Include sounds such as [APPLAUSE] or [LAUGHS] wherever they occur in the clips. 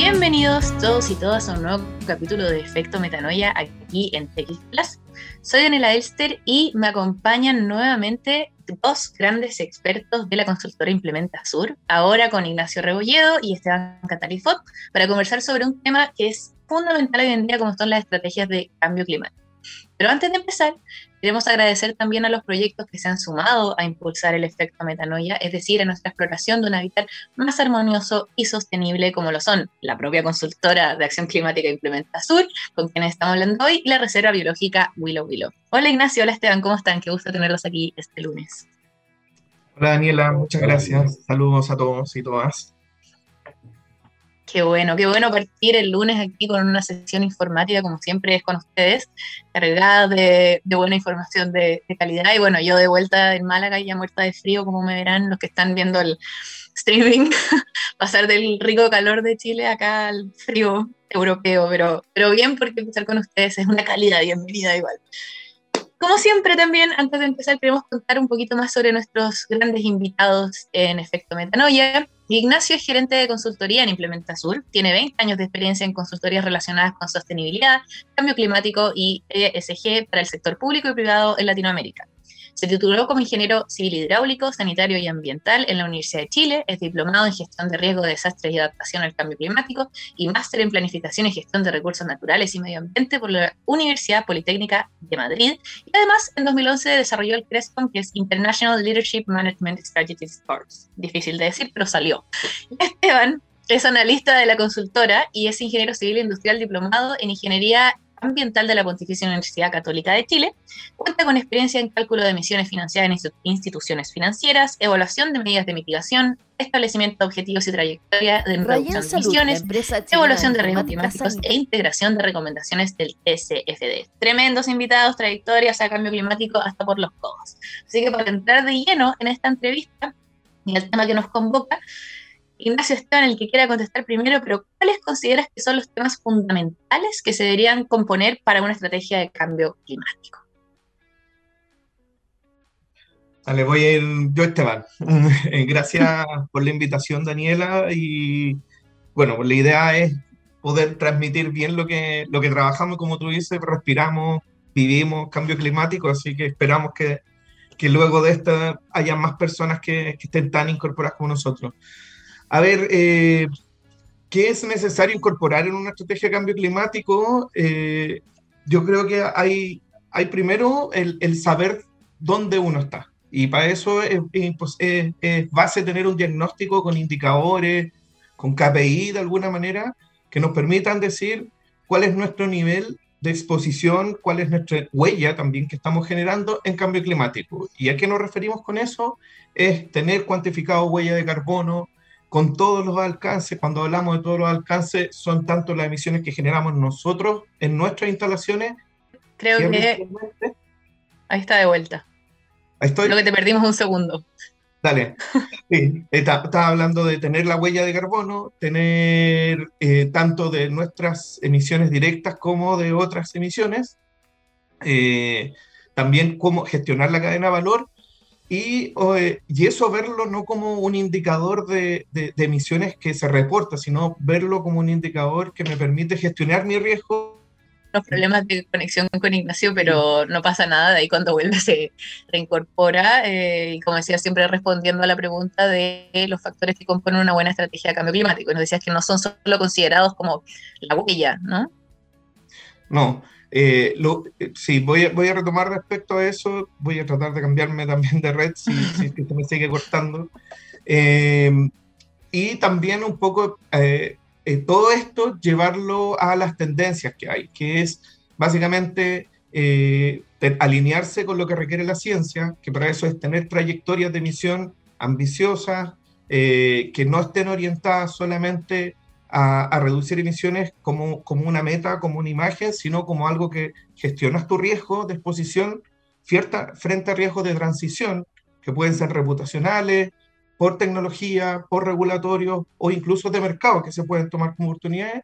Bienvenidos todos y todas a un nuevo capítulo de Efecto Metanoia aquí en TX Plus. Soy Daniela Elster y me acompañan nuevamente dos grandes expertos de la consultora Implementa Sur, ahora con Ignacio Rebolledo y Esteban Catalifot, para conversar sobre un tema que es fundamental hoy en día como son las estrategias de cambio climático. Pero antes de empezar, queremos agradecer también a los proyectos que se han sumado a impulsar el efecto metanoia, es decir, a nuestra exploración de un hábitat más armonioso y sostenible como lo son la propia consultora de acción climática Implementa Sur, con quien estamos hablando hoy, y la Reserva Biológica Willow Willow. Hola Ignacio, hola Esteban, ¿cómo están? Qué gusto tenerlos aquí este lunes. Hola Daniela, muchas gracias. Saludos a todos y todas. Qué bueno, qué bueno partir el lunes aquí con una sesión informativa, como siempre es con ustedes, cargada de, buena información de, calidad. Y bueno, yo de vuelta en Málaga, ya muerta de frío, como me verán los que están viendo el streaming, [LAUGHS] pasar del rico calor de Chile acá al frío europeo, pero, pero bien porque empezar con ustedes es una calidad bienvenida igual. Como siempre también, antes de empezar, queremos contar un poquito más sobre nuestros grandes invitados en Efecto Metanoia. Ignacio es gerente de consultoría en Implementa Sur, tiene 20 años de experiencia en consultorías relacionadas con sostenibilidad, cambio climático y ESG para el sector público y privado en Latinoamérica. Se tituló como ingeniero civil hidráulico, sanitario y ambiental en la Universidad de Chile, es diplomado en gestión de riesgo de desastres y adaptación al cambio climático y máster en planificación y gestión de recursos naturales y medio ambiente por la Universidad Politécnica de Madrid. Y además, en 2011 desarrolló el CRESPON, que es International Leadership Management Strategy Course. Difícil de decir, pero salió. [LAUGHS] Esteban es analista de la consultora y es ingeniero civil industrial diplomado en ingeniería ambiental de la Pontificia Universidad Católica de Chile. Cuenta con experiencia en cálculo de emisiones financiadas en instituciones financieras, evaluación de medidas de mitigación, establecimiento de objetivos y trayectoria de reducción de emisiones, evaluación de riesgos climáticos e integración de recomendaciones del SFD. Tremendos invitados, trayectorias a cambio climático hasta por los codos. Así que para entrar de lleno en esta entrevista y el tema que nos convoca, Ignacio en el que quiera contestar primero, pero ¿cuáles consideras que son los temas fundamentales que se deberían componer para una estrategia de cambio climático? Vale, voy a ir yo, Esteban. [LAUGHS] Eh, gracias por la invitación, Daniela. Y bueno, la idea es poder transmitir bien lo que, lo que trabajamos, como tú dices, respiramos, vivimos cambio climático, así que esperamos que, que luego de esto haya más personas que, que estén tan incorporadas como nosotros. A ver, eh, ¿qué es necesario incorporar en una estrategia de cambio climático? Eh, yo creo que hay, hay primero el, saber dónde uno está. Y para eso es, pues, es, base tener un diagnóstico con indicadores, con KPI de alguna manera, que nos permitan decir cuál es nuestro nivel de exposición, cuál es nuestra huella también que estamos generando en cambio climático. ¿Y a qué nos referimos con eso? Es tener cuantificado huella de carbono, con todos los alcances, cuando hablamos de todos los alcances, son tanto las emisiones que generamos nosotros en nuestras instalaciones. Creo que... Ahí está de vuelta. Ahí estoy. Lo que te perdimos un segundo. Dale. Sí, estaba hablando de tener la huella de carbono, tener eh, tanto de nuestras emisiones directas como de otras emisiones. Eh, también cómo gestionar la cadena de valor y, y, eso verlo no como un indicador de, de, emisiones que se reporta, sino verlo como un indicador que me permite gestionar mi riesgo. Los problemas de conexión con Ignacio, pero no pasa nada, de ahí cuando vuelve se reincorpora. Eh, y como decía, siempre respondiendo a la pregunta de los factores que componen una buena estrategia de cambio climático. Nos decías que no son solo considerados como la huella, ¿no? No, eh, lo, eh, sí, voy a, voy a retomar respecto a eso, voy a tratar de cambiarme también de red si, si se me sigue cortando. Eh, y también un poco todo esto llevarlo a las tendencias que hay, que es básicamente alinearse con lo que requiere la ciencia, que para eso es tener trayectorias de emisión ambiciosas, que no estén orientadas solamente a, reducir emisiones como, como una meta, como una imagen, sino como algo que gestionas tu riesgo de exposición cierta, frente a riesgos de transición, que pueden ser reputacionales, por tecnología, por regulatorios o incluso de mercado que se pueden tomar como oportunidades.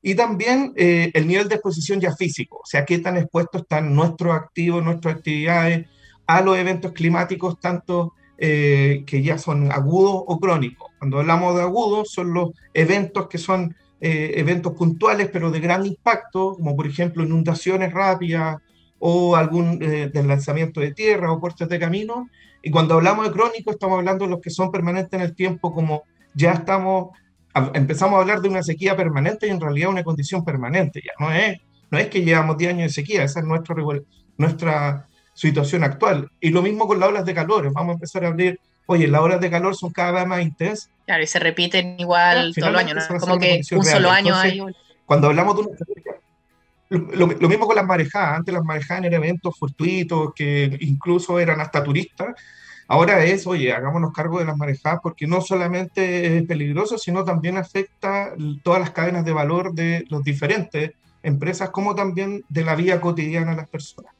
Y también eh, el nivel de exposición ya físico, o sea, qué tan expuestos están nuestros activos, nuestras actividades a los eventos climáticos, tanto eh, que ya son agudos o crónicos. Cuando hablamos de agudos, son los eventos que son eh, eventos puntuales, pero de gran impacto, como por ejemplo inundaciones rápidas o algún eh, deslanzamiento de tierra o puertos de camino. Y cuando hablamos de crónicos, estamos hablando de los que son permanentes en el tiempo, como ya estamos, empezamos a hablar de una sequía permanente y en realidad una condición permanente. Ya no es, no es que llevamos 10 años de sequía, esa es nuestra, nuestra situación actual. Y lo mismo con las olas de calor. Vamos a empezar a abrir, oye, las olas de calor son cada vez más intensas. Claro, y se repiten igual todo el año, ¿no? Como que un solo año hay. Cuando hablamos de una lo, lo, mismo con las marejadas. Antes las marejadas eran eventos fortuitos que incluso eran hasta turistas. Ahora es, oye, hagámonos cargo de las marejadas porque no solamente es peligroso, sino también afecta todas las cadenas de valor de las diferentes empresas, como también de la vida cotidiana de las personas.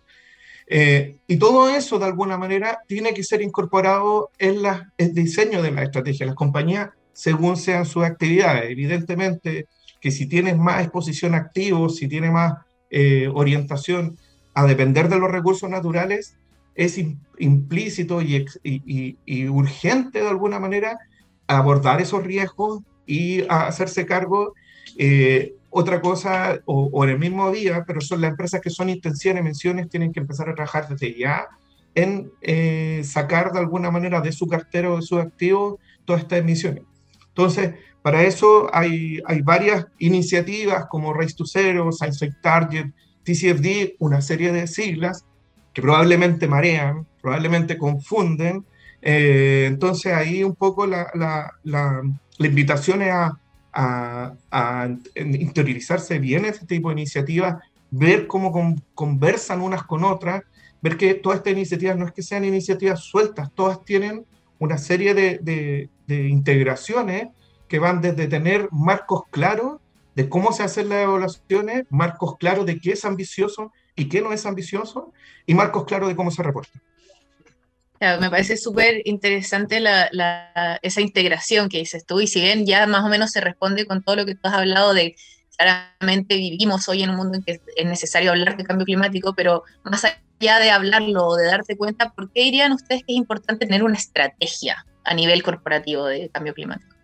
Eh, y todo eso, de alguna manera, tiene que ser incorporado en el diseño de la estrategia. Las compañías, según sean sus actividades, evidentemente que si tienes más exposición activo, si tienes más eh, orientación a depender de los recursos naturales, es implícito y, y, urgente de alguna manera abordar esos riesgos y hacerse cargo. Eh, otra cosa, o, en el mismo día, pero son las empresas que son intenciones, menciones, tienen que empezar a trabajar desde ya en eh, sacar de alguna manera de su cartera o de sus activos todas estas emisiones. Entonces, para eso hay, hay varias iniciativas como Race to Zero, Science Target, TCFD, una serie de siglas que probablemente marean, probablemente confunden. Eh, entonces ahí un poco la, la, la, la invitación es a, a, interiorizarse bien ese tipo de iniciativas, ver cómo conversan unas con otras, ver que todas estas iniciativas no es que sean iniciativas sueltas, todas tienen una serie de, de, integraciones que van desde tener marcos claros de cómo se hacen las evaluaciones, marcos claros de qué es ambicioso y qué no es ambicioso, y marcos claros de cómo se reporta me parece súper interesante esa integración que dices tú, y si bien ya más o menos se responde con todo lo que tú has hablado de claramente vivimos hoy en un mundo en que es necesario hablar de cambio climático, pero más allá de hablarlo o de darte cuenta, ¿por qué dirían ustedes que es importante tener una estrategia a nivel corporativo de cambio climático?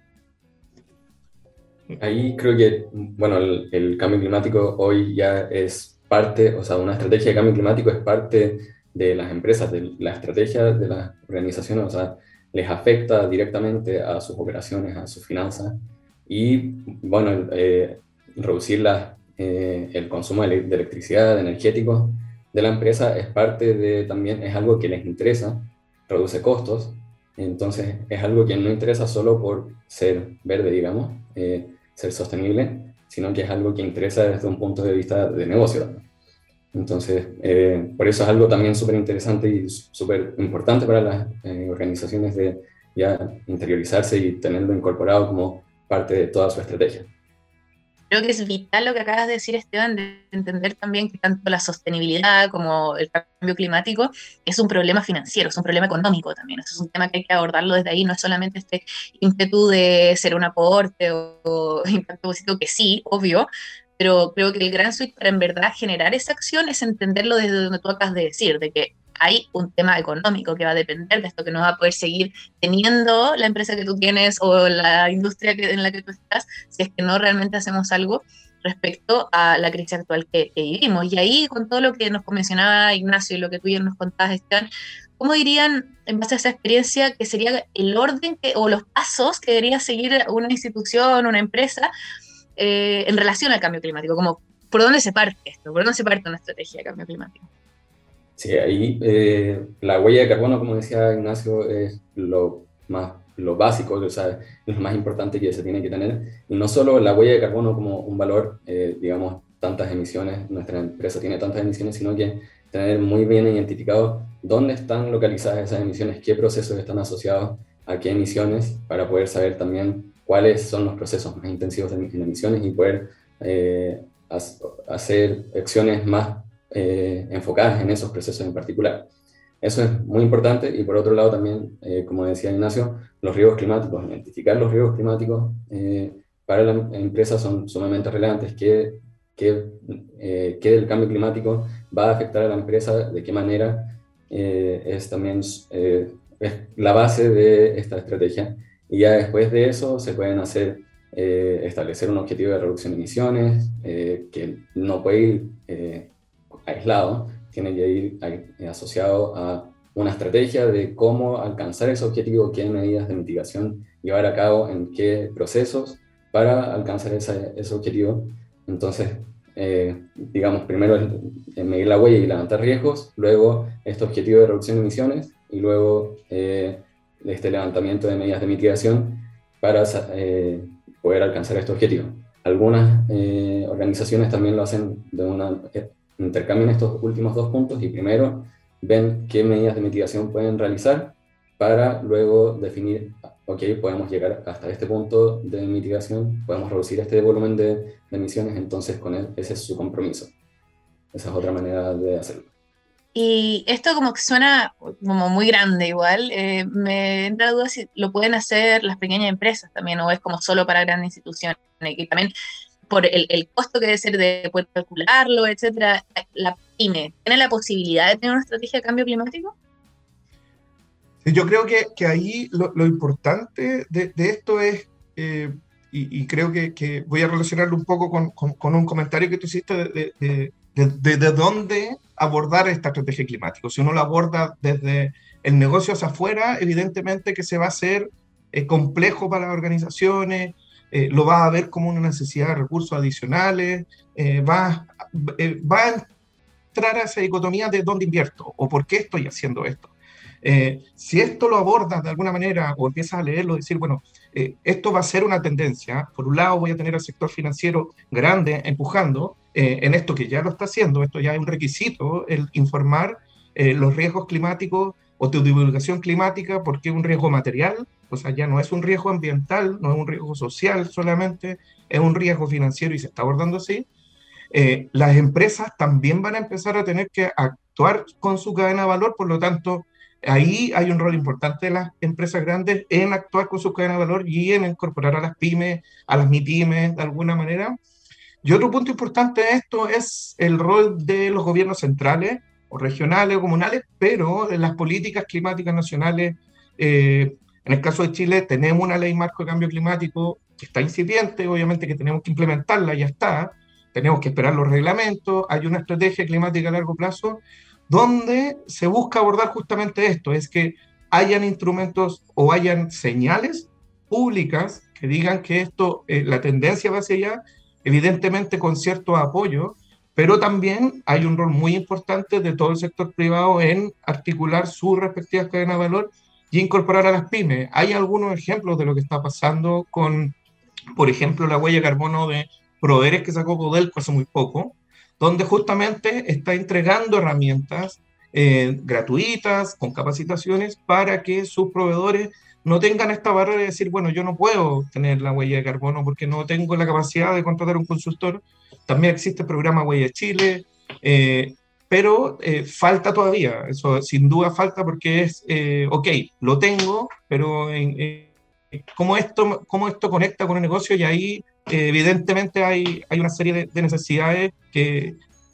Ahí creo que, bueno, el, el cambio climático hoy ya es parte, o sea, una estrategia de cambio climático es parte de las empresas, de la estrategia de las organizaciones, o sea, les afecta directamente a sus operaciones, a sus finanzas y, bueno, eh, reducir eh, el consumo de, electricidad, de energéticos de la empresa es parte de, también es algo que les interesa, reduce costos, entonces es algo que no interesa solo por ser verde, digamos, eh, ser sostenible, sino que es algo que interesa desde un punto de vista de negocio. Entonces, eh, por eso es algo también súper interesante y súper importante para las eh, organizaciones de ya interiorizarse y tenerlo incorporado como parte de toda su estrategia. Creo que es vital lo que acabas de decir, Esteban, de entender también que tanto la sostenibilidad como el cambio climático es un problema financiero, es un problema económico también. Eso es un tema que hay que abordarlo desde ahí, no es solamente este ímpetu de ser un aporte o, o [LAUGHS] impacto positivo, que sí, obvio, pero creo que el gran switch para en verdad generar esa acción es entenderlo desde donde tú acabas de decir, de que hay un tema económico que va a depender de esto, que no va a poder seguir teniendo la empresa que tú tienes o la industria en la que tú estás, si es que no realmente hacemos algo respecto a la crisis actual que, vivimos. Y ahí, con todo lo que nos mencionaba Ignacio y lo que tú ya nos contabas, Esteban, ¿cómo dirían, en base a esa experiencia, que sería el orden que, o los pasos que debería seguir una institución, una empresa, eh, en relación al cambio climático, como por dónde se parte esto, por dónde se parte una estrategia de cambio climático. Sí, ahí eh, la huella de carbono, como decía Ignacio, es lo más lo básico, o sea, es lo más importante que se tiene que tener. Y no solo la huella de carbono como un valor, eh, digamos, tantas emisiones, nuestra empresa tiene tantas emisiones, sino que tener muy bien identificado dónde están localizadas esas emisiones, qué procesos están asociados a qué emisiones, para poder saber también cuáles son los procesos más intensivos en, emisiones y poder eh, hacer acciones más eh, enfocadas en esos procesos en particular. Eso es muy importante y por otro lado también, eh, como decía Ignacio, los riesgos climáticos, identificar los riesgos climáticos para la empresa son sumamente relevantes, qué, qué, qué del cambio climático va a afectar a la empresa, de qué manera, es también es la base de esta estrategia y ya después de eso se pueden hacer eh, establecer un objetivo de reducción de emisiones eh, que no puede ir eh, aislado, tiene que ir asociado a una estrategia de cómo alcanzar ese objetivo, qué medidas de mitigación llevar a cabo, en qué procesos para alcanzar ese, ese objetivo. Entonces, digamos, primero medir la huella y levantar riesgos, luego este objetivo de reducción de emisiones y luego este levantamiento de medidas de mitigación para poder alcanzar este objetivo. Algunas eh, organizaciones también lo hacen de una, eh, intercambian estos últimos dos puntos y primero ven qué medidas de mitigación pueden realizar para luego definir, ok, podemos llegar hasta este punto de mitigación, podemos reducir este volumen de, de emisiones, entonces con él ese es su compromiso. Esa es otra manera de hacerlo. Y esto como que suena como muy grande igual, eh, me entra duda si lo pueden hacer las pequeñas empresas también o es como solo para grandes instituciones. Y también por el, el costo que debe ser de poder calcularlo, etcétera, la PYME, ¿tiene la posibilidad de tener una estrategia de cambio climático? yo creo que, que ahí lo, lo, importante de, de esto es, eh, y, creo que, voy a relacionarlo un poco con, con, un comentario que tú hiciste de, de desde dónde abordar esta estrategia climática. Si uno lo aborda desde el negocio hacia afuera, evidentemente que se va a hacer eh, complejo para las organizaciones, eh, lo va a ver como una necesidad de recursos adicionales, eh, va, va a entrar a esa dicotomía de dónde invierto o por qué estoy haciendo esto. Si esto lo abordas de alguna manera o empiezas a leerlo, decir, bueno, esto va a ser una tendencia, por un lado voy a tener al sector financiero grande empujando, eh, en esto que ya lo está haciendo, esto ya es un requisito, el informar eh, los riesgos climáticos o tu divulgación climática, porque es un riesgo material, o sea, ya no es un riesgo ambiental, no es un riesgo social solamente, es un riesgo financiero y se está abordando así. Eh, las empresas también van a empezar a tener que actuar con su cadena de valor, por lo tanto, ahí hay un rol importante de las empresas grandes en actuar con su cadena de valor y en incorporar a las pymes, a las MIPYMES de alguna manera, y otro punto importante de esto es el rol de los gobiernos centrales o regionales o comunales, pero en las políticas climáticas nacionales, eh, en el caso de Chile, tenemos una ley marco de cambio climático que está incipiente, obviamente que tenemos que implementarla, ya está, tenemos que esperar los reglamentos, hay una estrategia climática a largo plazo, donde se busca abordar justamente esto, es que hayan instrumentos o hayan señales públicas que digan que esto, eh, la tendencia va hacia allá evidentemente con cierto apoyo, pero también hay un rol muy importante de todo el sector privado en articular sus respectivas cadenas de valor y incorporar a las pymes. Hay algunos ejemplos de lo que está pasando con, por ejemplo, la huella de carbono de proveedores que sacó Codelco hace muy poco, donde justamente está entregando herramientas eh, gratuitas, con capacitaciones, para que sus proveedores no tengan esta barrera de decir, bueno, yo no puedo tener la huella de carbono porque no tengo la capacidad de contratar un consultor. También existe el programa Huella Chile, eh, pero eh, falta todavía, eso sin duda falta porque es, ok, lo tengo, pero ¿cómo, esto, ¿cómo esto conecta con el negocio? Y ahí evidentemente hay, hay una serie de necesidades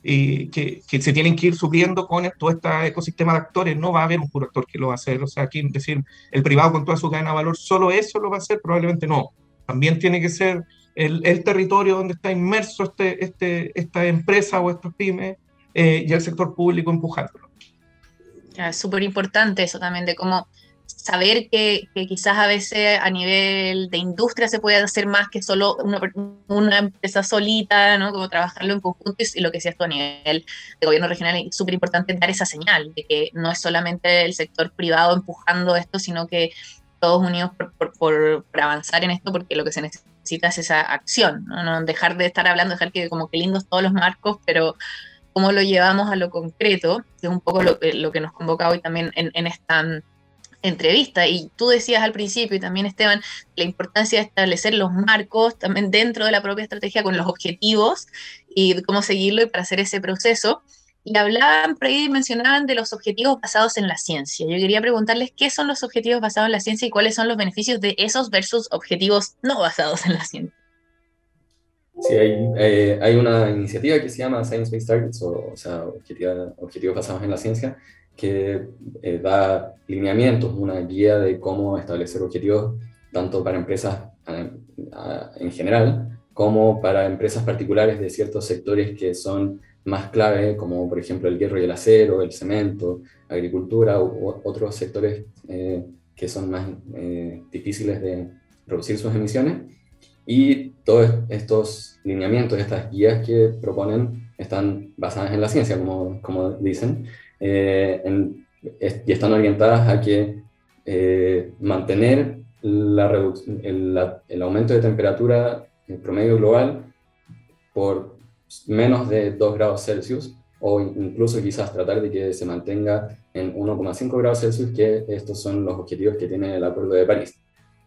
y que, que, se tienen que ir subiendo con todo este ecosistema de actores. No va a haber un puro actor que lo va a hacer. O sea, aquí decir el privado con toda su cadena de valor, solo eso lo va a hacer, probablemente no. También tiene que ser el, el territorio donde está inmerso este, este, esta empresa o estos pymes eh, y el sector público empujándolo. Es súper importante eso también, de cómo saber que, quizás a veces a nivel de industria se puede hacer más que solo una, una empresa solita, ¿no? Como trabajarlo en conjunto y, lo que sea esto a nivel de gobierno regional es súper importante dar esa señal de que no es solamente el sector privado empujando esto, sino que todos unidos por avanzar en esto porque lo que se necesita es esa acción, ¿no? ¿no? Dejar de estar hablando, dejar que como que lindos todos los marcos, pero cómo lo llevamos a lo concreto, que es un poco lo, lo que nos convoca hoy también en, en esta entrevista. Y tú decías al principio, y también Esteban, la importancia de establecer los marcos también dentro de la propia estrategia con los objetivos y cómo seguirlo y para hacer ese proceso. Y hablaban por ahí, mencionaban de los objetivos basados en la ciencia. Yo quería preguntarles qué son los objetivos basados en la ciencia y cuáles son los beneficios de esos versus objetivos no basados en la ciencia. Sí, hay, eh, hay una iniciativa que se llama Science Based Targets, o, o sea, objetivos basados en la ciencia, que eh, da lineamientos, una guía de cómo establecer objetivos tanto para empresas en general, como para empresas particulares de ciertos sectores que son más clave, como por ejemplo el hierro y el acero, el cemento, agricultura u, otros sectores eh, que son más eh, difíciles de reducir sus emisiones. Y todos estos lineamientos, estas guías que proponen, están basadas en la ciencia, como, como dicen, eh, y están orientadas a que mantener la el, el aumento de temperatura promedio global por menos de 2 grados Celsius o incluso quizás tratar de que se mantenga en 1,5 grados Celsius, que estos son los objetivos que tiene el Acuerdo de París.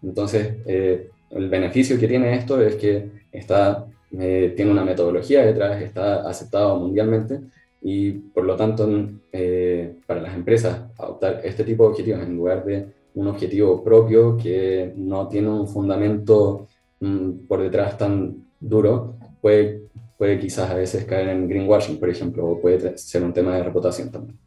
Entonces, eh, el beneficio que tiene esto es que está, eh, tiene una metodología detrás, está aceptado mundialmente y por lo tanto eh, para las empresas adoptar este tipo de objetivos en lugar de un objetivo propio que no tiene un fundamento mm, por detrás tan duro, puede puede quizás a veces caer en greenwashing, por ejemplo, o puede ser un tema de reputación también.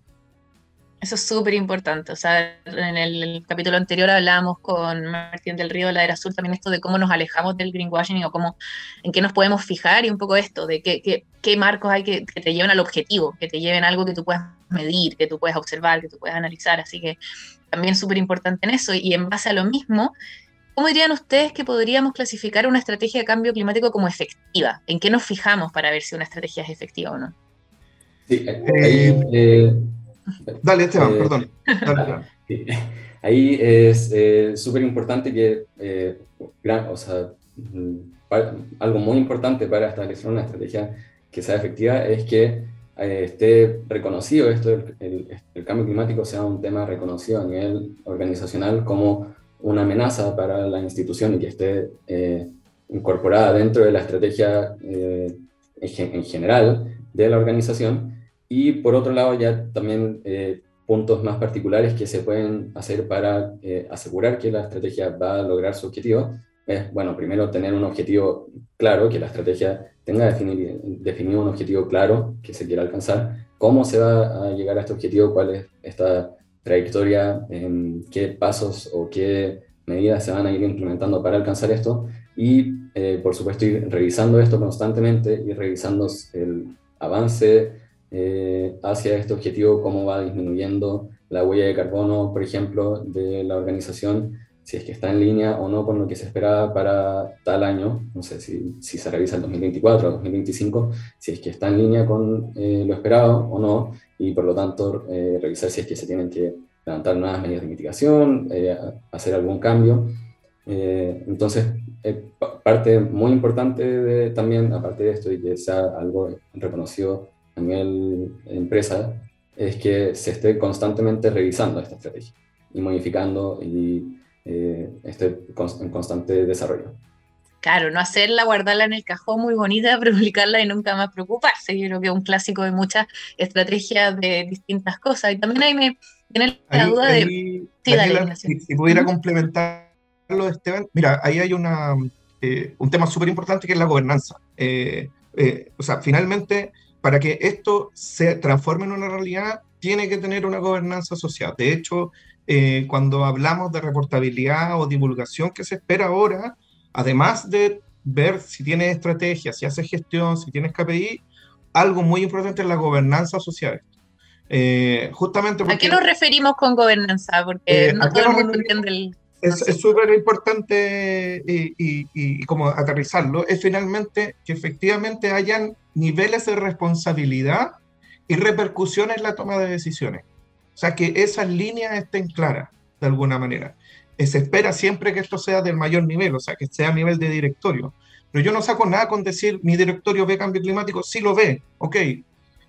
Eso es súper importante. O sea, en el, capítulo anterior hablábamos con Martín del Río de la Era Azul también esto de cómo nos alejamos del greenwashing o cómo, en qué nos podemos fijar y un poco esto de qué, qué, qué marcos hay que, que, te lleven al objetivo, que te lleven a algo que tú puedas medir, que tú puedas observar, que tú puedas analizar. Así que también súper importante en eso. Y en base a lo mismo, ¿Cómo dirían ustedes que podríamos clasificar una estrategia de cambio climático como efectiva? ¿En qué nos fijamos para ver si una estrategia es efectiva o no? Sí, eh, ahí, eh, dale, Esteban, eh, perdón. [LAUGHS] Ahí es súper importante que, o sea, mm, algo muy importante para establecer una estrategia que sea efectiva es que esté reconocido esto, el, el, cambio climático sea un tema reconocido a nivel organizacional como una amenaza para la institución y que esté eh, incorporada dentro de la estrategia eh, en general de la organización. Y por otro lado, ya también eh, puntos más particulares que se pueden hacer para asegurar que la estrategia va a lograr su objetivo. Es, bueno, primero tener un objetivo claro, que la estrategia tenga definir, definido un objetivo claro que se quiera alcanzar, cómo se va a llegar a este objetivo, cuál es esta trayectoria, en qué pasos o qué medidas se van a ir implementando para alcanzar esto y, eh, por supuesto, ir revisando esto constantemente y revisando el avance eh, hacia este objetivo, cómo va disminuyendo la huella de carbono, por ejemplo, de la organización, si es que está en línea o no con lo que se esperaba para tal año, no sé si, se revisa el 2024 o 2025, si es que está en línea con eh, lo esperado o no, y por lo tanto revisar si es que se tienen que levantar nuevas medidas de mitigación, eh, hacer algún cambio. Eh, entonces, eh, parte muy importante de, también, aparte de esto y que sea algo reconocido a nivel empresa, es que se esté constantemente revisando esta estrategia y modificando y esté en constante desarrollo. Claro, no hacerla, guardarla en el cajón muy bonita, [LAUGHS] publicarla y nunca más preocuparse. Yo creo que es un clásico de muchas estrategias de distintas cosas. Y también ahí me, tiene la duda de... si, pudiera complementarlo, Esteban, mira, ahí hay una, eh, un tema súper importante que es la gobernanza. Eh, eh, o sea, finalmente, para que esto se transforme en una realidad, tiene que tener una gobernanza social. De hecho, cuando hablamos de reportabilidad o divulgación que se espera ahora, además de ver si tienes estrategia, si haces gestión, si tienes KPI, algo muy importante es la gobernanza social. Eh, justamente ¿A qué nos referimos con gobernanza? Porque eh, no todo el mundo entiende el... Es súper importante y, como aterrizarlo, es finalmente que efectivamente hayan niveles de responsabilidad y repercusiones en la toma de decisiones. O sea, que esas líneas estén claras de alguna manera. Eh, se espera siempre que esto sea del mayor nivel, o sea, que sea a nivel de directorio. Pero yo no saco nada con decir mi directorio ve cambio climático, sí lo ve, ok,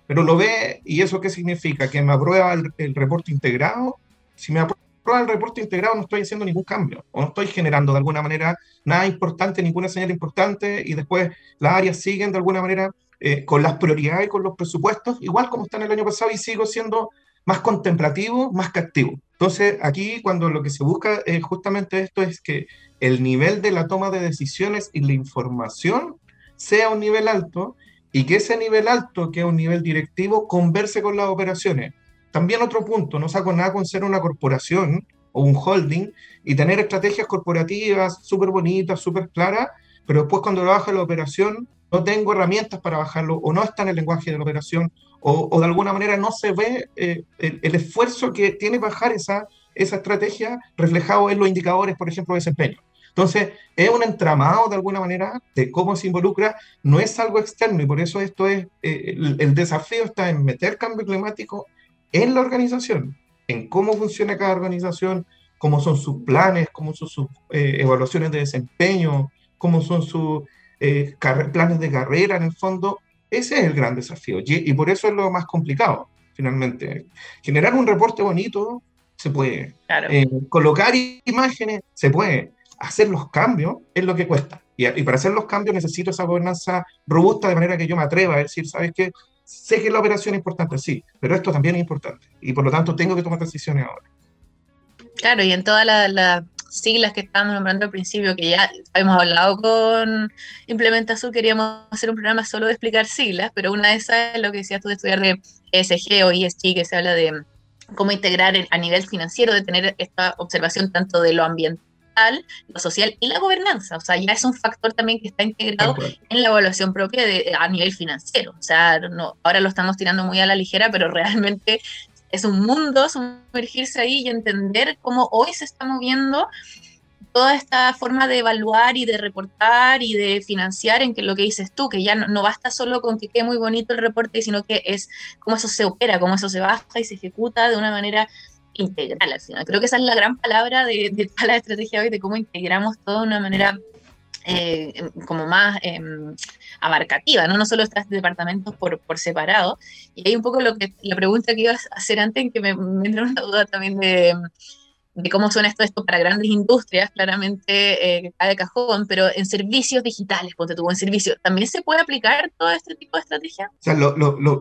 pero lo ve, ¿y eso qué significa? ¿Que me aprueba el, reporte integrado? Si me aprueba el reporte integrado no estoy haciendo ningún cambio, o no estoy generando de alguna manera nada importante, ninguna señal importante, y después las áreas siguen de alguna manera eh, con las prioridades y con los presupuestos, igual como están el año pasado, y sigo siendo más contemplativo, más activo. Entonces, aquí cuando lo que se busca es justamente esto es que el nivel de la toma de decisiones y la información sea un nivel alto y que ese nivel alto, que es un nivel directivo, converse con las operaciones. También otro punto, no saco nada con ser una corporación o un holding y tener estrategias corporativas súper bonitas, súper claras, pero después cuando bajo la operación no tengo herramientas para bajarlo o no está en el lenguaje de la operación o, de alguna manera no se ve eh, el, esfuerzo que tiene bajar esa, esa estrategia reflejado en los indicadores, por ejemplo, de desempeño. Entonces, es un entramado de alguna manera de cómo se involucra, no es algo externo y por eso esto es, eh, el, desafío está en meter cambio climático en la organización, en cómo funciona cada organización, cómo son sus planes, cómo son sus eh, evaluaciones de desempeño, cómo son sus eh, planes de carrera en el fondo. Ese es el gran desafío y, por eso es lo más complicado, finalmente. Generar un reporte bonito se puede. colocar imágenes se puede hacer los cambios es lo que cuesta. Y, para hacer los cambios necesito esa gobernanza robusta de manera que yo me atreva a decir, ¿sabes qué? Sé que la operación es importante, sí, pero esto también es importante. Y por lo tanto tengo que tomar decisiones ahora. Claro, y en todas las siglas que estábamos nombrando al principio, que ya hemos hablado con Implementa Azul, queríamos hacer un programa solo de explicar siglas, pero una de esas es lo que decías tú de estudiar de ESG o ESG, que se habla de cómo integrar a nivel financiero, de tener esta observación tanto de lo ambiental lo social y la gobernanza. O sea, ya es un factor también que está integrado en la evaluación propia de, a nivel financiero. O sea, no, ahora lo estamos tirando muy a la ligera, pero [LAUGHS] realmente es un mundo sumergirse ahí y entender cómo hoy se está moviendo toda esta forma de evaluar y de reportar y de financiar en que lo que dices tú, que ya no, no, basta solo con que quede muy bonito el reporte, sino que es cómo eso se opera, cómo eso se baja y se ejecuta de una manera integral al final. Creo que esa es la gran palabra de, de toda la estrategia hoy, de cómo integramos todo de una manera eh, como más em, abarcativa, ¿no? no solo estos departamentos por, por separado. Y hay un poco lo que la pregunta que ibas a hacer antes, que me, me entró una duda también de, de cómo suena esto, esto para grandes industrias, claramente eh, cae de cajón, pero en servicios digitales, ponte tú, en servicios, ¿también se puede aplicar todo este tipo de estrategia? O sea,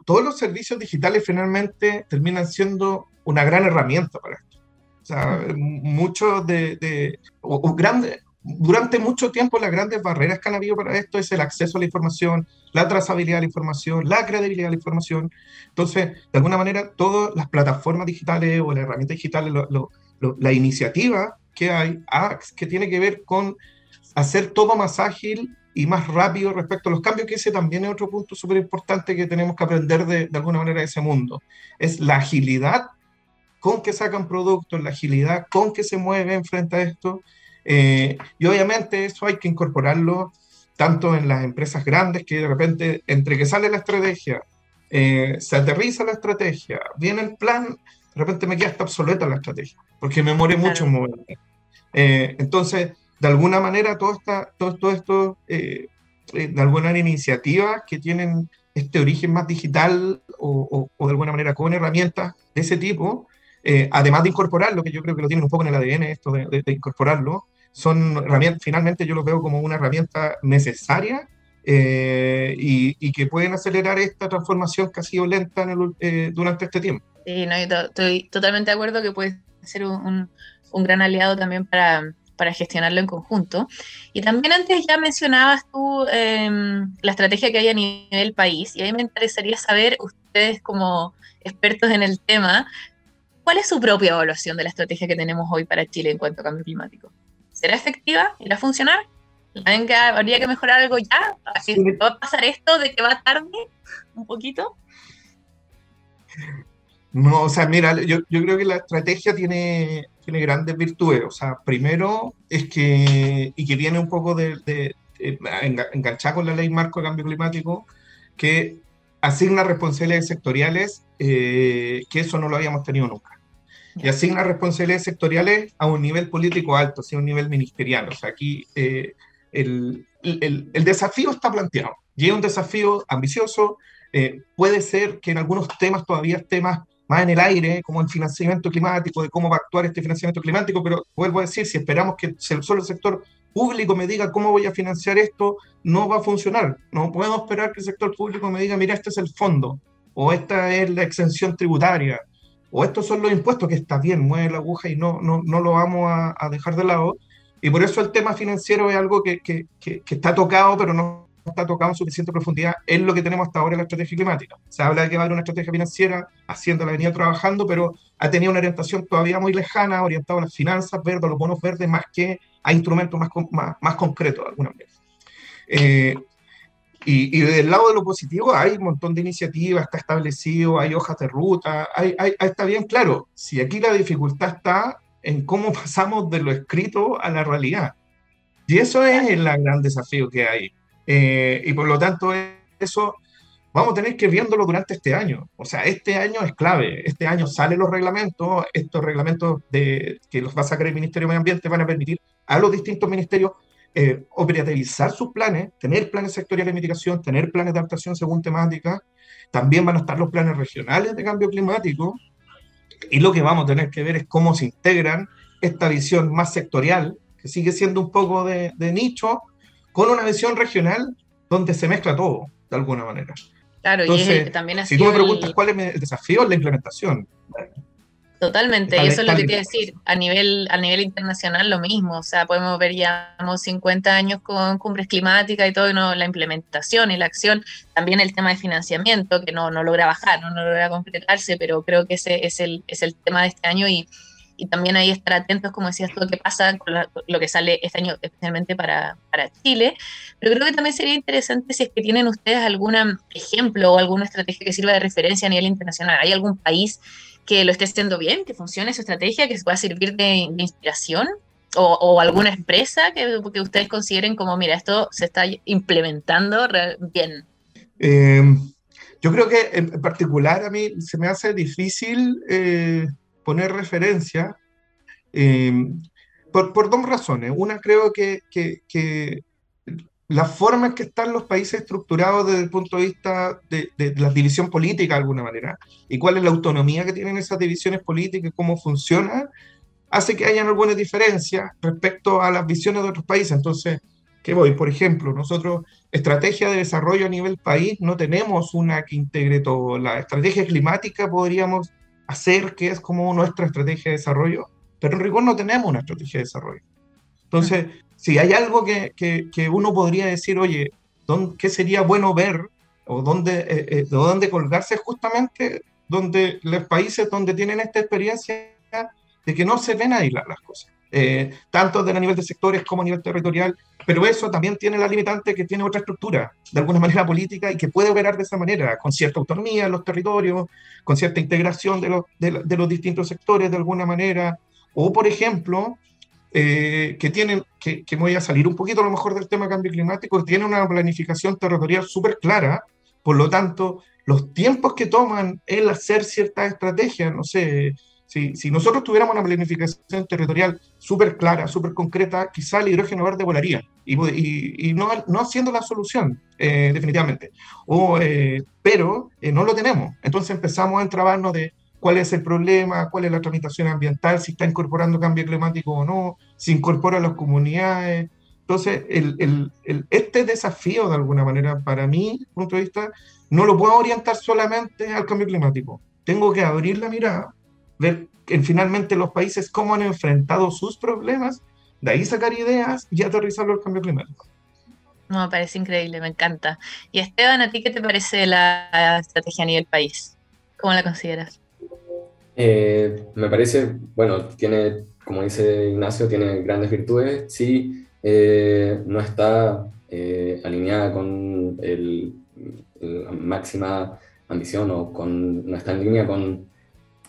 todos los servicios digitales finalmente terminan siendo una gran herramienta para esto. O sea, muchos de, o, grandes, durante mucho tiempo las grandes barreras que han habido para esto es el acceso a la información, la trazabilidad de la información, la credibilidad de la información. Entonces, de alguna manera, todas las plataformas digitales o las herramientas digitales, la iniciativa que hay, que tiene que ver con hacer todo más ágil y más rápido respecto a los cambios, que ese también es otro punto súper importante que tenemos que aprender de, de alguna manera de ese mundo. Es la agilidad con que sacan productos, la agilidad con que se mueven frente a esto. Eh, y obviamente eso hay que incorporarlo tanto en las empresas grandes que de repente, entre que sale la estrategia, eh, se aterriza la estrategia, viene el plan, de repente me queda hasta obsoleta la estrategia, porque me muere mucho en moverme. Eh, entonces, de alguna manera, todo, esta, todo, esto, de alguna iniciativas que tienen este origen más digital o, o, de alguna manera con herramientas de ese tipo, eh, además de incorporarlo, que yo creo que lo tienen un poco en el ADN esto de, incorporarlo, son herramientas, finalmente yo lo veo como una herramienta necesaria eh, y, que pueden acelerar esta transformación que ha sido lenta eh, durante este tiempo. Sí, no, estoy totalmente de acuerdo que puede ser un, gran aliado también para, gestionarlo en conjunto. Y también antes ya mencionabas tú em, la estrategia que hay a nivel país, y ahí me interesaría saber, ustedes como expertos en el tema, ¿Cuál es su propia evaluación de la estrategia que tenemos hoy para Chile en cuanto a cambio climático? ¿Será efectiva? ¿Irá a funcionar? ¿Saben que habría que mejorar algo ya? ¿Va a pasar esto de que va tarde un poquito? No, o sea, mira, yo, yo creo que la estrategia tiene, tiene grandes virtudes. O sea, primero es que, y que viene un poco de, de, enganchar con la ley marco de cambio climático, que asigna responsabilidades sectoriales, eh, que eso no lo habíamos tenido nunca. Y asigna responsabilidades sectoriales a un nivel político alto, a un nivel ministerial. O sea, aquí eh, el, el, el, desafío está planteado. Y es un desafío ambicioso. Eh, puede ser que en algunos temas todavía esté más, más en el aire, como el financiamiento climático, de cómo va a actuar este financiamiento climático, pero vuelvo a decir, si esperamos que solo el sector público me diga cómo voy a financiar esto, no va a funcionar. No puedo esperar que el sector público me diga, mira, este es el fondo, o esta es la exención tributaria, o estos son los impuestos, que está bien, mueve la aguja y no, no, no lo vamos a, dejar de lado. Y por eso el tema financiero es algo que, que, que, está tocado, pero no está tocado en suficiente profundidad en lo que tenemos hasta ahora en la estrategia climática. Se habla de que va a haber una estrategia financiera, haciendo la venía trabajando, pero ha tenido una orientación todavía muy lejana, orientada a las finanzas verdes, a los bonos verdes, más que a instrumentos más, más, más concretos alguna vez. Eh, y, y, del lado de lo positivo hay un montón de iniciativas, está establecido, hay hojas de ruta, hay, hay, está bien claro. Si aquí la dificultad está en cómo [LAUGHS] pasamos de lo escrito a la realidad. Y eso es el gran desafío que hay. Eh, y por lo tanto, eso vamos a tener que viéndolo durante este año. O sea, este año es clave. Este año salen los reglamentos. Estos reglamentos de, que los va a sacar el Ministerio de Medio Ambiente van a permitir a los distintos ministerios eh, operativizar sus planes, tener planes sectoriales de mitigación, tener planes de adaptación según temática. También van a estar los planes regionales de cambio climático. Y lo que vamos a tener que ver es cómo se integran esta visión más sectorial, que sigue siendo un poco de, de nicho, con una visión regional donde se mezcla todo, de alguna manera. Claro, Entonces, y también ha si tú me preguntas cuál es el desafío, la implementación. Totalmente, y eso es lo que quiero decir, a nivel, a nivel internacional lo mismo, o sea, podemos ver ya 50 años con cumbres climáticas y todo, y no, la implementación y la acción, también el tema de financiamiento, que no, no logra bajar, no, no logra concretarse, pero creo que ese es el, es el tema de este año y, y también ahí estar atentos, como decías tú, qué pasa con lo que sale este año, especialmente para, para, Chile. Pero creo que también sería interesante si es que tienen ustedes algún ejemplo o alguna estrategia que sirva de referencia a nivel internacional. ¿Hay algún país que lo esté haciendo bien, que funcione su estrategia, que se pueda servir de, inspiración? O, alguna empresa que, que, ustedes consideren como, mira, esto se está implementando bien? Eh, yo creo que en particular a mí se me hace difícil eh, poner referencia eh, por, por, dos razones. Una, creo que, la forma en que están los países estructurados desde el punto de vista de, la división política, de alguna manera, y cuál es la autonomía que tienen esas divisiones políticas cómo funciona, hace que hayan algunas diferencias respecto a las visiones de otros países. Entonces, ¿qué voy? Por ejemplo, nosotros, estrategia de desarrollo a nivel país, no tenemos una que integre todo. La estrategia climática podríamos hacer, que es como nuestra estrategia de desarrollo, pero en rigor no tenemos una estrategia de desarrollo. Entonces, si hay algo que, que, uno podría decir, oye, ¿dónde, ¿qué sería bueno ver o dónde, eh, eh, de dónde colgarse justamente donde los países donde tienen esta experiencia de que no se ven aislar las cosas, eh, tanto a nivel de sectores como a nivel territorial, pero eso también tiene la limitante que tiene otra estructura, de alguna manera política, y que puede operar de esa manera, con cierta autonomía en los territorios, con cierta integración de los, de los distintos sectores de alguna manera, o por ejemplo, eh, que tienen, que, que, voy a salir un poquito a lo mejor del tema cambio climático, tienen una planificación territorial súper clara, por lo tanto, los tiempos que toman el hacer ciertas estrategias, no sé, si, si nosotros tuviéramos una planificación territorial súper clara, súper concreta, quizá el hidrógeno verde volaría, y, y, y no, no siendo la solución, eh, definitivamente. O, eh, pero eh, no lo tenemos, entonces empezamos a entrabarnos de cuál es el problema, cuál es la tramitación ambiental, si está incorporando cambio climático o no, si incorpora a las comunidades. Entonces, este desafío, de alguna manera, para mí, punto de vista, no lo puedo orientar solamente al cambio climático. Tengo que abrir la mirada, ver en, finalmente los países cómo han enfrentado sus problemas, de ahí sacar ideas y aterrizarlo al cambio climático. No, parece increíble, me encanta. Y Esteban, ¿a ti qué te parece la estrategia a nivel país? ¿Cómo la consideras? Eh, me parece, bueno, tiene, como dice Ignacio, tiene grandes virtudes, sí, eh, no está eh, alineada con el, la máxima ambición o con, no está en línea con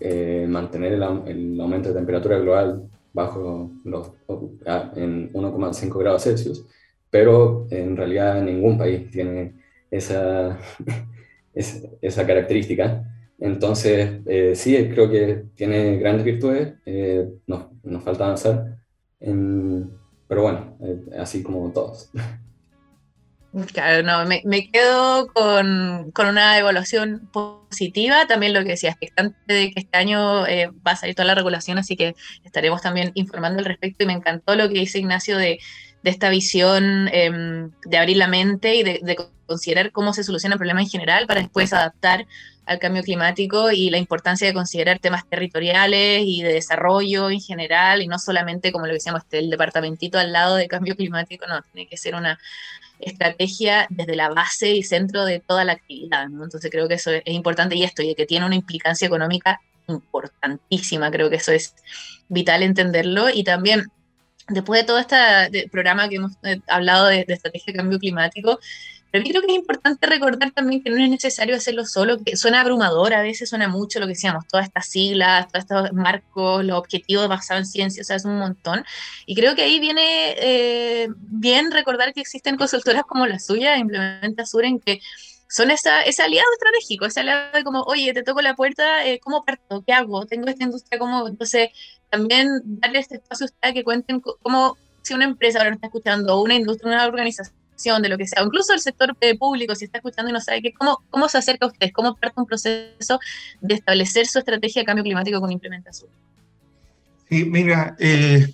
eh, mantener el, el, aumento de temperatura global bajo los, en 1,5 grados Celsius, pero en realidad ningún país tiene esa, [LAUGHS] esa característica. Entonces, eh, sí, creo que tiene grandes virtudes, eh, nos, nos, falta avanzar, en, pero bueno, eh, así como todos. Claro, no, me, quedo con, con, una evaluación positiva, también lo que decía, expectante de que este año eh, va a salir toda la regulación, así que estaremos también informando al respecto y me encantó lo que dice Ignacio de, de esta visión eh, de abrir la mente y de, considerar cómo se soluciona el problema en general para después adaptar al cambio climático y la importancia de considerar temas territoriales y de desarrollo en general y no solamente, como lo decíamos, este, el departamentito al lado de cambio climático, no, tiene que ser una, estrategia desde la base y centro de toda la actividad. Entonces creo que eso es, importante y esto, y que tiene una implicancia económica importantísima, creo que eso es vital entenderlo y también después de todo este programa que hemos eh, hablado de, de, estrategia de cambio climático, pero creo que es importante recordar también que no es necesario hacerlo solo, que suena abrumador, a veces suena mucho lo que decíamos, todas estas siglas, todos estos marcos, los objetivos basados en ciencia, o sea, es un montón. Y creo que ahí viene eh, bien recordar que existen consultoras como la suya, Implementa Sur, en que son esa, ese aliado estratégico, ese aliado de como, oye, te toco la puerta, eh, ¿cómo parto? ¿Qué hago? Tengo esta industria, ¿cómo? Entonces, también darle este espacio a ustedes que cuenten cómo, si una empresa ahora está escuchando, una industria, una organización, de lo que sea, incluso el sector eh, público, si está escuchando y no sabe qué, ¿cómo, ¿cómo se acerca a ustedes? ¿Cómo parte un proceso de establecer su estrategia de cambio climático con implementación? Sí, mira, eh,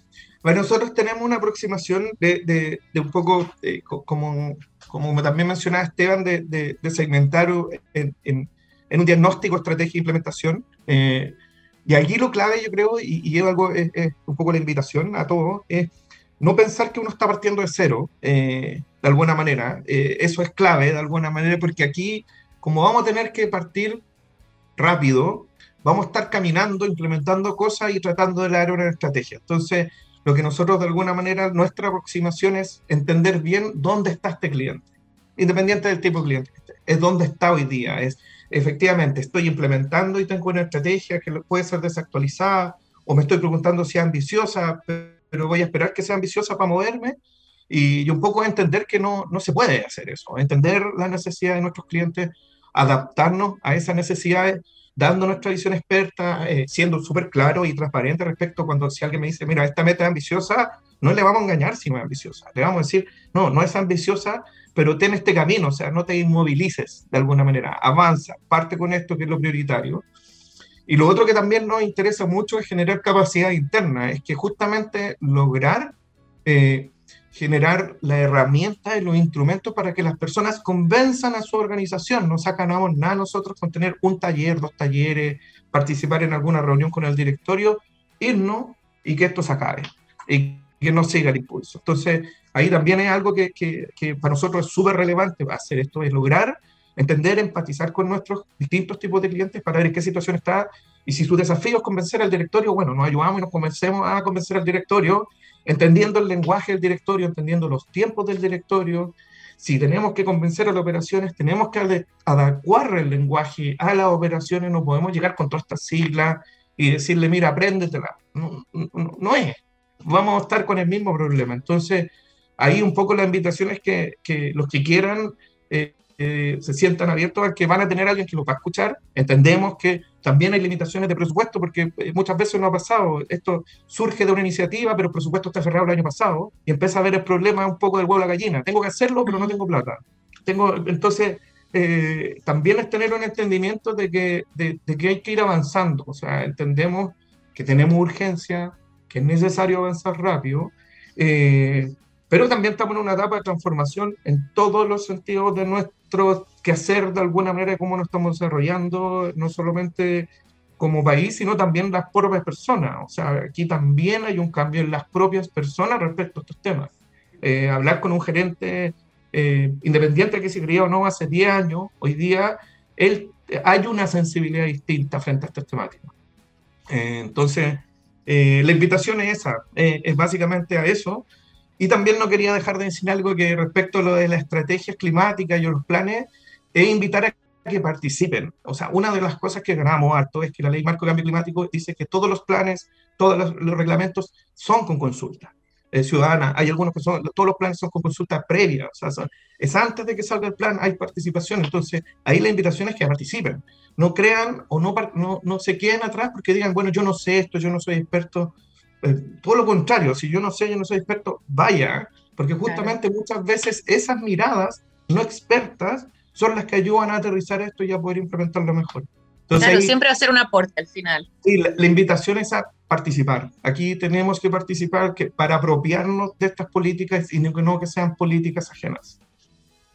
bueno, nosotros tenemos una aproximación de, de, un poco, eh, como, como también mencionaba Esteban, de, de segmentar en, en, en, un diagnóstico, estrategia e implementación. y aquí lo clave, yo creo, y, y algo, es, un poco la invitación a todos, es no pensar que uno está partiendo de cero, eh, de alguna manera. Eh, eso es clave, de alguna manera, porque aquí, como vamos a tener que partir rápido, vamos a estar caminando, implementando cosas y tratando de dar una estrategia. Entonces, lo que nosotros, de alguna manera, nuestra aproximación es entender bien dónde está este cliente, independiente del tipo de cliente que esté. Es dónde está hoy día. Es, efectivamente, estoy implementando y tengo una estrategia que puede ser desactualizada, o me estoy preguntando si es ambiciosa, pero voy a esperar que sea ambiciosa para moverme y, un poco entender que no, no se puede hacer eso, entender las necesidades de nuestros clientes, adaptarnos a esas necesidades, dando nuestra visión experta, eh, siendo súper claro y transparente respecto cuando si alguien me dice, mira, esta meta es ambiciosa, no le vamos a engañar si no es ambiciosa, le vamos a decir, no, no es ambiciosa, pero ten este camino, o sea, no te inmovilices de alguna manera, avanza, parte con esto que es lo prioritario. Y lo otro que también nos interesa mucho es generar capacidad interna, es que justamente lograr eh, generar la herramienta y los instrumentos para que las personas convenzan a su organización. No sacanamos nada nosotros con tener un taller, dos talleres, participar en alguna reunión con el directorio, irnos y que esto se acabe y que no siga el impulso. Entonces, ahí también es algo que, que, que para nosotros es súper relevante hacer esto, es lograr entender, empatizar con nuestros distintos tipos de clientes para ver en qué situación está y si su desafío es convencer al directorio, bueno, nos ayudamos y nos convencemos a convencer al directorio, entendiendo el lenguaje del directorio, entendiendo los tiempos del directorio. Si tenemos que convencer a las operaciones, tenemos que adecuar el lenguaje a las operaciones, no podemos llegar con todas estas siglas y decirle, mira, apréndetela. No, no, es. Vamos a estar con el mismo problema. Entonces, ahí un poco la invitación es que, que los que quieran eh, eh, se sientan abiertos a que van a tener alguien que los va a escuchar. Entendemos que también hay limitaciones de presupuesto, porque eh, muchas veces no ha pasado. Esto surge de una iniciativa, pero el presupuesto está cerrado el año pasado y empieza a ver el problema un poco del huevo a la gallina. Tengo que hacerlo, pero no tengo plata. Tengo, entonces, eh, también es tener un entendimiento de que, de, que hay que ir avanzando. O sea, entendemos que tenemos urgencia, que es necesario avanzar rápido. Pero también estamos en una etapa de transformación en todos los sentidos de nuestro que hacer de alguna manera cómo nos estamos desarrollando, no solamente como país, sino también las propias personas. O sea, aquí también hay un cambio en las propias personas respecto a estos temas. Eh, hablar con un gerente eh, independiente que se crió o no hace 10 años, hoy día él, hay una sensibilidad distinta frente a estas temáticas. Eh, entonces, la invitación es esa, es básicamente a eso. Y también no quería dejar de decir algo que respecto a lo de las estrategias climáticas y los planes, es invitar a que participen. O sea, una de las cosas que ganamos harto es que la ley marco cambio climático dice que todos los planes, todos los, reglamentos son con consulta eh, ciudadana. Hay algunos que son, todos los planes son con consulta previa. O sea, es antes de que salga el plan, hay participación. Entonces, ahí la invitación es que participen. No crean o no, no, no se queden atrás porque digan, bueno, yo no sé esto, yo no soy experto eh, todo lo contrario, si yo no sé, yo no soy experto, vaya, porque justamente muchas veces esas miradas no expertas son las que ayudan a aterrizar esto y a poder implementarlo mejor. Entonces, claro, siempre hacer un aporte al final. Sí, la, invitación es a participar. Aquí tenemos que participar que, para apropiarnos de estas políticas y no que sean políticas ajenas.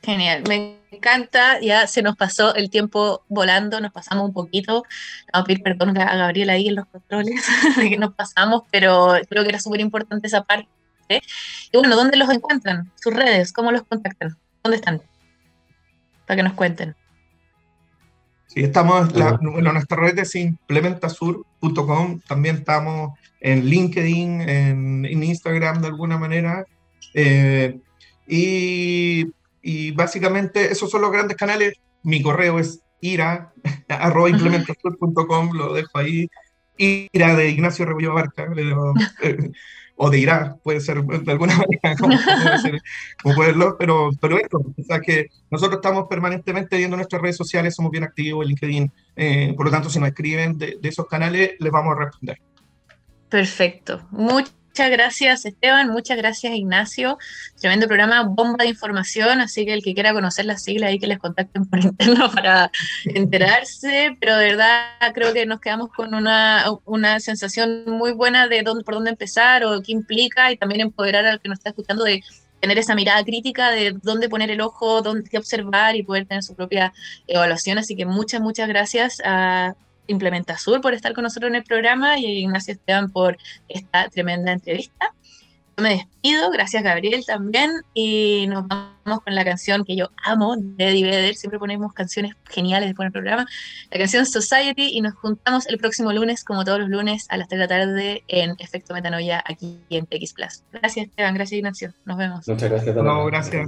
Genial, me encanta, ya se nos pasó el tiempo volando, nos pasamos un poquito, vamos a pedir perdón a Gabriela ahí en los controles, [LAUGHS] que nos pasamos, pero creo que era súper importante esa parte. Y bueno, ¿dónde los encuentran? ¿Sus redes? ¿Cómo los contactan? ¿Dónde están? Para que nos cuenten. Sí, estamos, la, bueno, nuestra red es implementasur.com, también estamos en LinkedIn, en, Instagram de alguna manera, eh, y, y, básicamente esos son los grandes canales. Mi correo es ira, [LAUGHS] arroba implementasur.com, lo dejo ahí. Ira de Ignacio Rebollo Barca, [LAUGHS] eh, o de Ira, puede ser de alguna manera, como, como puede pero, pero esto, o sea que nosotros estamos permanentemente viendo nuestras redes sociales, somos bien activos en LinkedIn, eh, por lo tanto, si nos escriben de, de, esos canales, les vamos a responder. Perfecto. Muchas Muchas gracias Esteban, muchas gracias Ignacio. Tremendo programa, bomba de información, así que el que quiera conocer las siglas ahí que les contacten por [LAUGHS] interno para enterarse, pero de verdad creo que nos quedamos con una, una sensación muy buena de dónde, por dónde empezar o qué implica y también empoderar al que nos está escuchando de tener esa mirada crítica de dónde poner el ojo, dónde observar y poder tener su propia evaluación. Así que muchas, muchas gracias a Implementa Sur por estar con nosotros en el programa y Ignacio Esteban por esta tremenda entrevista. Yo me despido, gracias Gabriel también, y nos vamos con la canción que yo amo de Eddie Vedder, siempre ponemos canciones geniales después del programa, la canción Society, y nos juntamos el próximo lunes, como todos los lunes, a las 3 de la tarde en Efecto Metanoia aquí en TX Plus. Gracias Esteban, gracias Ignacio, nos vemos. Muchas gracias. No, gracias.